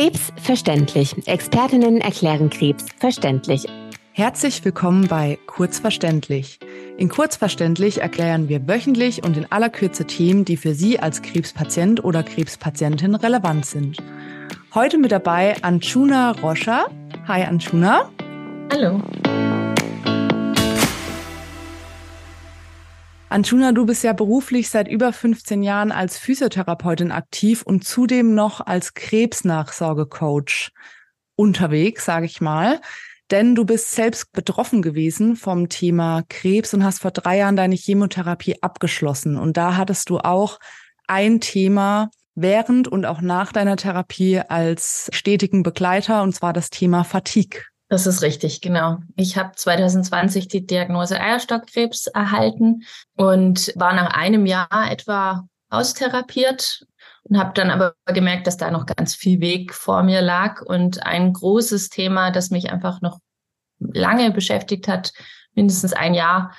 Krebs verständlich. Expertinnen erklären Krebs verständlich. Herzlich willkommen bei Kurzverständlich. In Kurzverständlich erklären wir wöchentlich und in aller Kürze Themen, die für Sie als Krebspatient oder Krebspatientin relevant sind. Heute mit dabei Anchuna Roscher. Hi Anchuna. Hallo. Anjuna, du bist ja beruflich seit über 15 Jahren als Physiotherapeutin aktiv und zudem noch als Krebsnachsorgecoach unterwegs, sage ich mal. Denn du bist selbst betroffen gewesen vom Thema Krebs und hast vor drei Jahren deine Chemotherapie abgeschlossen. Und da hattest du auch ein Thema während und auch nach deiner Therapie als stetigen Begleiter, und zwar das Thema Fatigue. Das ist richtig, genau. Ich habe 2020 die Diagnose Eierstockkrebs erhalten und war nach einem Jahr etwa austherapiert und habe dann aber gemerkt, dass da noch ganz viel Weg vor mir lag und ein großes Thema, das mich einfach noch lange beschäftigt hat, mindestens ein Jahr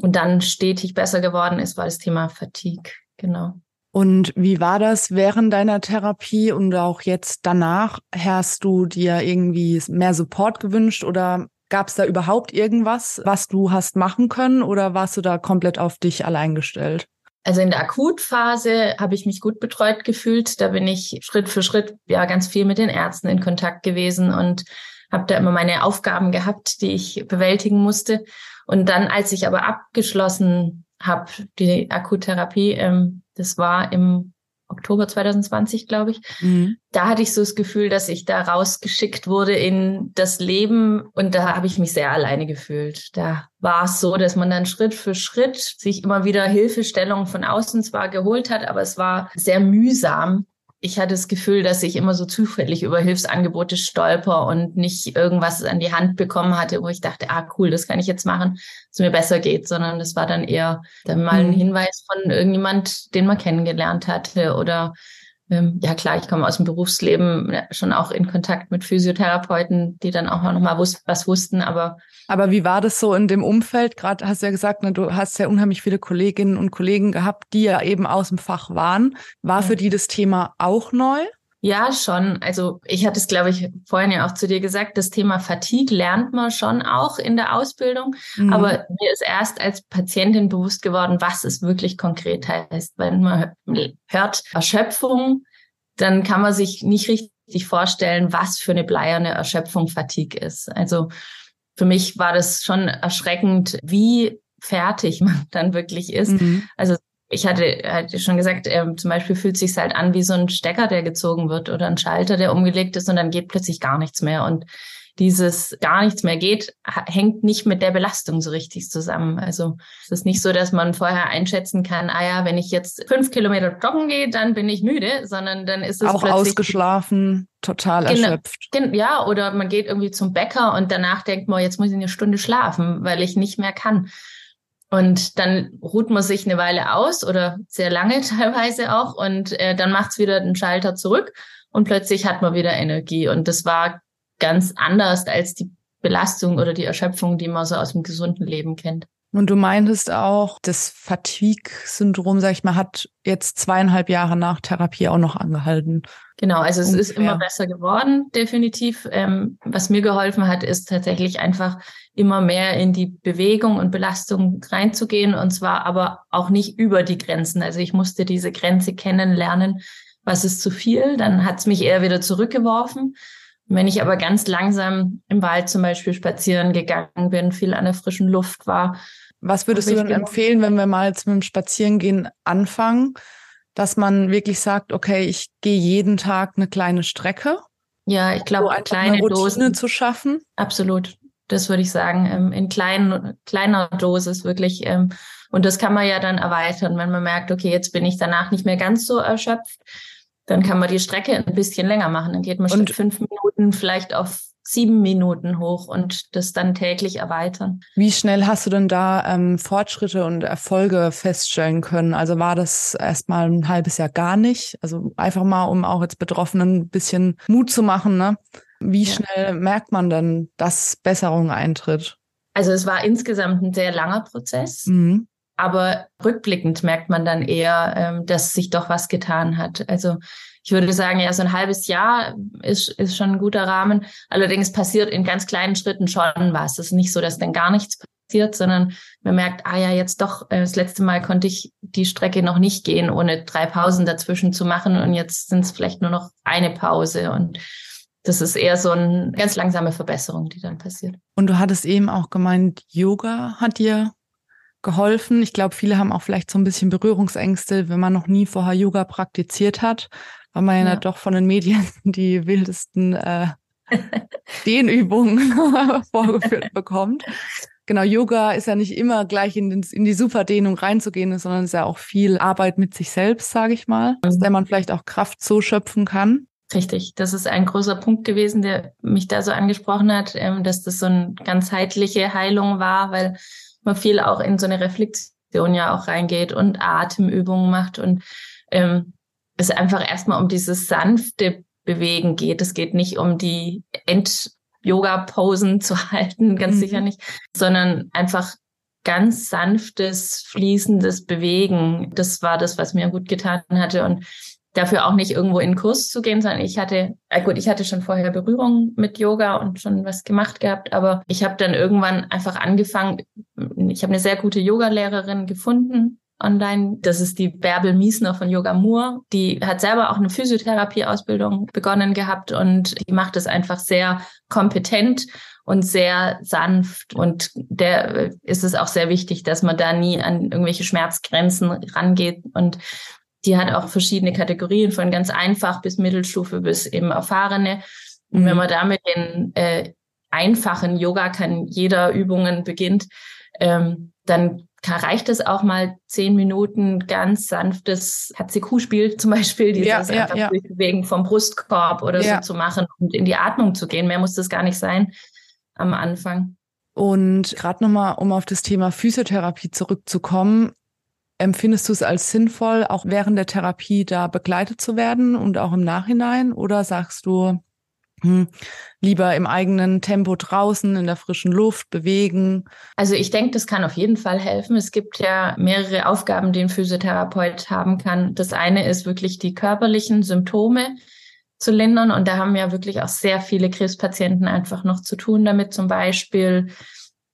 und dann stetig besser geworden ist, war das Thema Fatigue. Genau. Und wie war das während deiner Therapie und auch jetzt danach? Hast du dir irgendwie mehr Support gewünscht oder gab es da überhaupt irgendwas, was du hast machen können oder warst du da komplett auf dich allein gestellt? Also in der Akutphase habe ich mich gut betreut gefühlt. Da bin ich Schritt für Schritt ja ganz viel mit den Ärzten in Kontakt gewesen und habe da immer meine Aufgaben gehabt, die ich bewältigen musste. Und dann, als ich aber abgeschlossen habe, die Akuttherapie, ähm, das war im Oktober 2020, glaube ich. Mhm. Da hatte ich so das Gefühl, dass ich da rausgeschickt wurde in das Leben und da habe ich mich sehr alleine gefühlt. Da war es so, dass man dann Schritt für Schritt sich immer wieder Hilfestellungen von außen zwar geholt hat, aber es war sehr mühsam ich hatte das Gefühl, dass ich immer so zufällig über Hilfsangebote stolper und nicht irgendwas an die Hand bekommen hatte, wo ich dachte, ah cool, das kann ich jetzt machen, dass es mir besser geht, sondern das war dann eher dann mal ein mhm. Hinweis von irgendjemand, den man kennengelernt hatte oder ja klar, ich komme aus dem Berufsleben schon auch in Kontakt mit Physiotherapeuten, die dann auch noch mal wus was wussten, aber aber wie war das so in dem Umfeld? Gerade hast du ja gesagt, ne, du hast ja unheimlich viele Kolleginnen und Kollegen gehabt, die ja eben aus dem Fach waren. War für die das Thema auch neu? Ja, schon. Also ich hatte es, glaube ich, vorhin ja auch zu dir gesagt, das Thema Fatigue lernt man schon auch in der Ausbildung. Mhm. Aber mir ist erst als Patientin bewusst geworden, was es wirklich konkret heißt. Wenn man hört Erschöpfung, dann kann man sich nicht richtig vorstellen, was für eine bleierne Erschöpfung Fatigue ist. Also für mich war das schon erschreckend, wie fertig man dann wirklich ist. Mhm. Also ich hatte, hatte schon gesagt, ähm, zum Beispiel fühlt sich halt an wie so ein Stecker, der gezogen wird oder ein Schalter, der umgelegt ist und dann geht plötzlich gar nichts mehr. Und dieses gar nichts mehr geht, hängt nicht mit der Belastung so richtig zusammen. Also es ist nicht so, dass man vorher einschätzen kann, ah ja, wenn ich jetzt fünf Kilometer joggen gehe, dann bin ich müde, sondern dann ist es auch ausgeschlafen, total erschöpft. ja, oder man geht irgendwie zum Bäcker und danach denkt man, jetzt muss ich eine Stunde schlafen, weil ich nicht mehr kann. Und dann ruht man sich eine Weile aus oder sehr lange teilweise auch und äh, dann macht's wieder den Schalter zurück und plötzlich hat man wieder Energie. Und das war ganz anders als die Belastung oder die Erschöpfung, die man so aus dem gesunden Leben kennt. Und du meintest auch, das Fatigue-Syndrom, sag ich mal, hat jetzt zweieinhalb Jahre nach Therapie auch noch angehalten. Genau, also es Ungefähr. ist immer besser geworden, definitiv. Ähm, was mir geholfen hat, ist tatsächlich einfach immer mehr in die Bewegung und Belastung reinzugehen und zwar aber auch nicht über die Grenzen. Also ich musste diese Grenze kennenlernen, was ist zu viel, dann hat es mich eher wieder zurückgeworfen. Wenn ich aber ganz langsam im Wald zum Beispiel spazieren gegangen bin, viel an der frischen Luft war. Was würdest du denn empfehlen, wenn wir mal jetzt mit dem Spazierengehen anfangen, dass man wirklich sagt, okay, ich gehe jeden Tag eine kleine Strecke? Ja, ich glaube, so kleine eine Dosen zu schaffen. Absolut. Das würde ich sagen, ähm, in kleinen, kleiner Dosis wirklich. Ähm, und das kann man ja dann erweitern, wenn man merkt, okay, jetzt bin ich danach nicht mehr ganz so erschöpft dann kann man die Strecke ein bisschen länger machen. Dann geht man und statt fünf Minuten vielleicht auf sieben Minuten hoch und das dann täglich erweitern. Wie schnell hast du denn da ähm, Fortschritte und Erfolge feststellen können? Also war das erstmal ein halbes Jahr gar nicht? Also einfach mal, um auch jetzt Betroffenen ein bisschen Mut zu machen, ne? Wie ja. schnell merkt man denn, dass Besserung eintritt? Also es war insgesamt ein sehr langer Prozess. Mhm. Aber rückblickend merkt man dann eher, ähm, dass sich doch was getan hat. Also ich würde sagen, ja, so ein halbes Jahr ist, ist schon ein guter Rahmen. Allerdings passiert in ganz kleinen Schritten schon was. Es ist nicht so, dass dann gar nichts passiert, sondern man merkt, ah ja, jetzt doch, äh, das letzte Mal konnte ich die Strecke noch nicht gehen, ohne drei Pausen dazwischen zu machen. Und jetzt sind es vielleicht nur noch eine Pause. Und das ist eher so eine ganz langsame Verbesserung, die dann passiert. Und du hattest eben auch gemeint, Yoga hat dir geholfen. Ich glaube, viele haben auch vielleicht so ein bisschen Berührungsängste, wenn man noch nie vorher Yoga praktiziert hat, weil man ja, ja doch von den Medien die wildesten äh, Dehnübungen vorgeführt bekommt. Genau, Yoga ist ja nicht immer gleich in, den, in die Superdehnung reinzugehen, sondern es ist ja auch viel Arbeit mit sich selbst, sage ich mal, aus der man vielleicht auch Kraft so schöpfen kann. Richtig, das ist ein großer Punkt gewesen, der mich da so angesprochen hat, ähm, dass das so eine ganzheitliche Heilung war, weil man viel auch in so eine Reflexion ja auch reingeht und Atemübungen macht und ähm, es einfach erstmal um dieses sanfte Bewegen geht. Es geht nicht um die End Yoga-Posen zu halten, ganz mhm. sicher nicht, sondern einfach ganz sanftes, fließendes Bewegen. Das war das, was mir gut getan hatte und dafür auch nicht irgendwo in den Kurs zu gehen, sondern ich hatte, äh gut, ich hatte schon vorher Berührung mit Yoga und schon was gemacht gehabt, aber ich habe dann irgendwann einfach angefangen, ich habe eine sehr gute Yogalehrerin gefunden, online. Das ist die Bärbel Miesner von Yoga Moore. Die hat selber auch eine Physiotherapie-Ausbildung begonnen gehabt und die macht es einfach sehr kompetent und sehr sanft. Und der ist es auch sehr wichtig, dass man da nie an irgendwelche Schmerzgrenzen rangeht. Und die hat auch verschiedene Kategorien von ganz einfach bis Mittelstufe bis eben erfahrene. Und mhm. wenn man da mit den äh, einfachen Yoga kann jeder Übungen beginnt, ähm, dann reicht es auch mal zehn Minuten ganz sanftes HCQ-Spiel zum Beispiel, dieses ja, ja, einfach ja. Bewegen vom Brustkorb oder ja. so zu machen und in die Atmung zu gehen. Mehr muss das gar nicht sein am Anfang. Und gerade nochmal, um auf das Thema Physiotherapie zurückzukommen, empfindest du es als sinnvoll, auch während der Therapie da begleitet zu werden und auch im Nachhinein? Oder sagst du, hm, lieber im eigenen Tempo draußen in der frischen Luft bewegen. Also ich denke, das kann auf jeden Fall helfen. Es gibt ja mehrere Aufgaben, die ein Physiotherapeut haben kann. Das eine ist wirklich die körperlichen Symptome zu lindern. Und da haben ja wirklich auch sehr viele Krebspatienten einfach noch zu tun damit. Zum Beispiel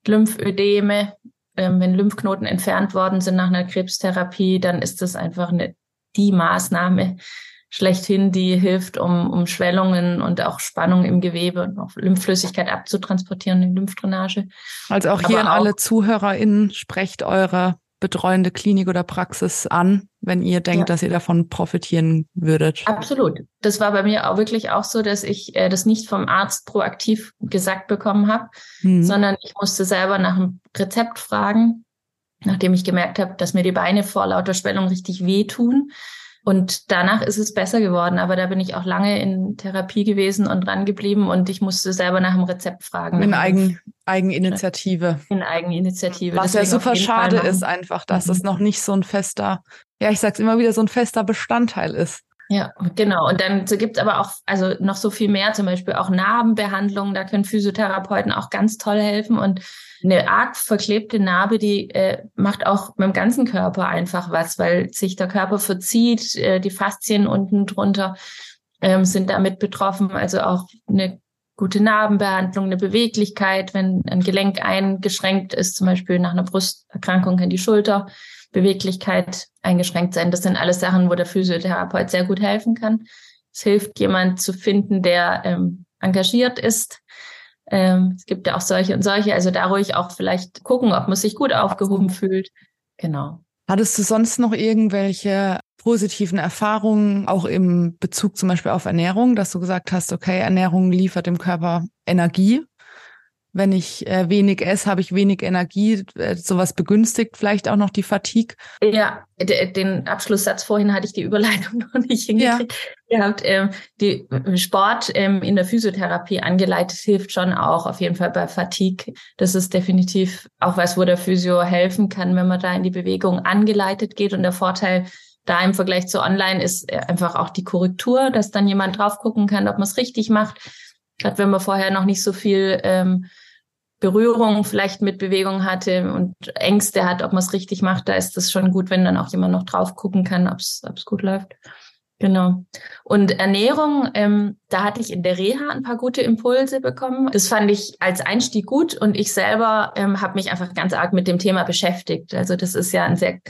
Lymphödeme. Ähm, wenn Lymphknoten entfernt worden sind nach einer Krebstherapie, dann ist das einfach eine, die Maßnahme, schlechthin, die hilft, um, um Schwellungen und auch Spannung im Gewebe und auch Lymphflüssigkeit abzutransportieren in Lymphdrainage. Also auch hier Aber an alle ZuhörerInnen, sprecht eure betreuende Klinik oder Praxis an, wenn ihr denkt, ja. dass ihr davon profitieren würdet. Absolut. Das war bei mir auch wirklich auch so, dass ich äh, das nicht vom Arzt proaktiv gesagt bekommen habe, mhm. sondern ich musste selber nach einem Rezept fragen, nachdem ich gemerkt habe, dass mir die Beine vor lauter Schwellung richtig wehtun. Und danach ist es besser geworden. Aber da bin ich auch lange in Therapie gewesen und dran geblieben und ich musste selber nach dem Rezept fragen. In Eigen, Eigeninitiative. In Eigeninitiative. Was ja super schade ist einfach, dass mhm. es noch nicht so ein fester, ja, ich sag's immer wieder, so ein fester Bestandteil ist. Ja, genau. Und dann so gibt's aber auch also noch so viel mehr, zum Beispiel auch Narbenbehandlungen. Da können Physiotherapeuten auch ganz toll helfen. Und eine arg verklebte Narbe, die äh, macht auch mit dem ganzen Körper einfach was, weil sich der Körper verzieht, äh, die Faszien unten drunter ähm, sind damit betroffen. Also auch eine gute Narbenbehandlung, eine Beweglichkeit, wenn ein Gelenk eingeschränkt ist, zum Beispiel nach einer Brusterkrankung kann die Schulter Beweglichkeit eingeschränkt sein. Das sind alles Sachen, wo der Physiotherapeut sehr gut helfen kann. Es hilft, jemand zu finden, der ähm, engagiert ist. Ähm, es gibt ja auch solche und solche. Also da ruhig auch vielleicht gucken, ob man sich gut aufgehoben fühlt. Genau. Hattest du sonst noch irgendwelche positiven Erfahrungen, auch im Bezug zum Beispiel auf Ernährung, dass du gesagt hast, okay, Ernährung liefert dem Körper Energie wenn ich äh, wenig esse, habe ich wenig Energie. Äh, sowas begünstigt vielleicht auch noch die Fatigue. Ja, den Abschlusssatz vorhin hatte ich die Überleitung noch nicht hingekriegt. Ja. Ihr habt ähm, die Sport ähm, in der Physiotherapie angeleitet, hilft schon auch auf jeden Fall bei Fatigue. Das ist definitiv auch was, wo der Physio helfen kann, wenn man da in die Bewegung angeleitet geht. Und der Vorteil da im Vergleich zu online ist äh, einfach auch die Korrektur, dass dann jemand drauf gucken kann, ob man es richtig macht Gerade wenn man vorher noch nicht so viel ähm, Berührung vielleicht mit Bewegung hatte und Ängste hat, ob man es richtig macht, da ist es schon gut, wenn dann auch jemand noch drauf gucken kann, ob es gut läuft. Genau. Und Ernährung, ähm, da hatte ich in der Reha ein paar gute Impulse bekommen. Das fand ich als Einstieg gut und ich selber ähm, habe mich einfach ganz arg mit dem Thema beschäftigt. Also das ist ja ein sehr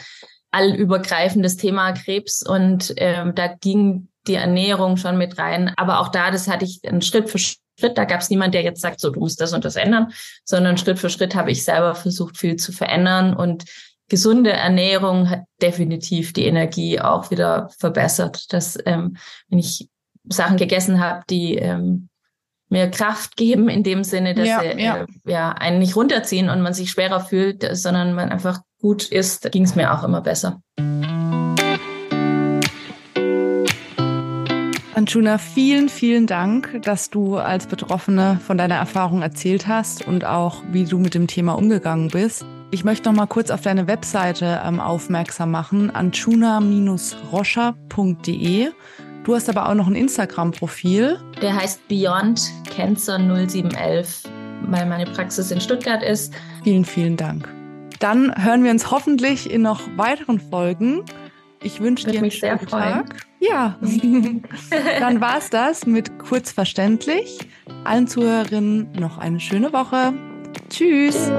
allübergreifendes Thema Krebs und ähm, da ging die Ernährung schon mit rein. Aber auch da, das hatte ich einen Schritt für Schritt. Da gab es niemand, der jetzt sagt, so du musst das und das ändern, sondern Schritt für Schritt habe ich selber versucht, viel zu verändern und gesunde Ernährung hat definitiv die Energie auch wieder verbessert. Dass ähm, wenn ich Sachen gegessen habe, die ähm, mir Kraft geben in dem Sinne, dass ja, sie ja. Äh, ja einen nicht runterziehen und man sich schwerer fühlt, sondern man einfach gut ist, ging es mir auch immer besser. Anjuna, vielen, vielen Dank, dass du als Betroffene von deiner Erfahrung erzählt hast und auch, wie du mit dem Thema umgegangen bist. Ich möchte noch mal kurz auf deine Webseite ähm, aufmerksam machen, anchuna-roscher.de. Du hast aber auch noch ein Instagram-Profil. Der heißt Beyond Cancer 0711, weil meine Praxis in Stuttgart ist. Vielen, vielen Dank. Dann hören wir uns hoffentlich in noch weiteren Folgen. Ich wünsche dir einen schönen Tag. Ja, dann war es das mit Kurzverständlich. Allen Zuhörerinnen noch eine schöne Woche. Tschüss.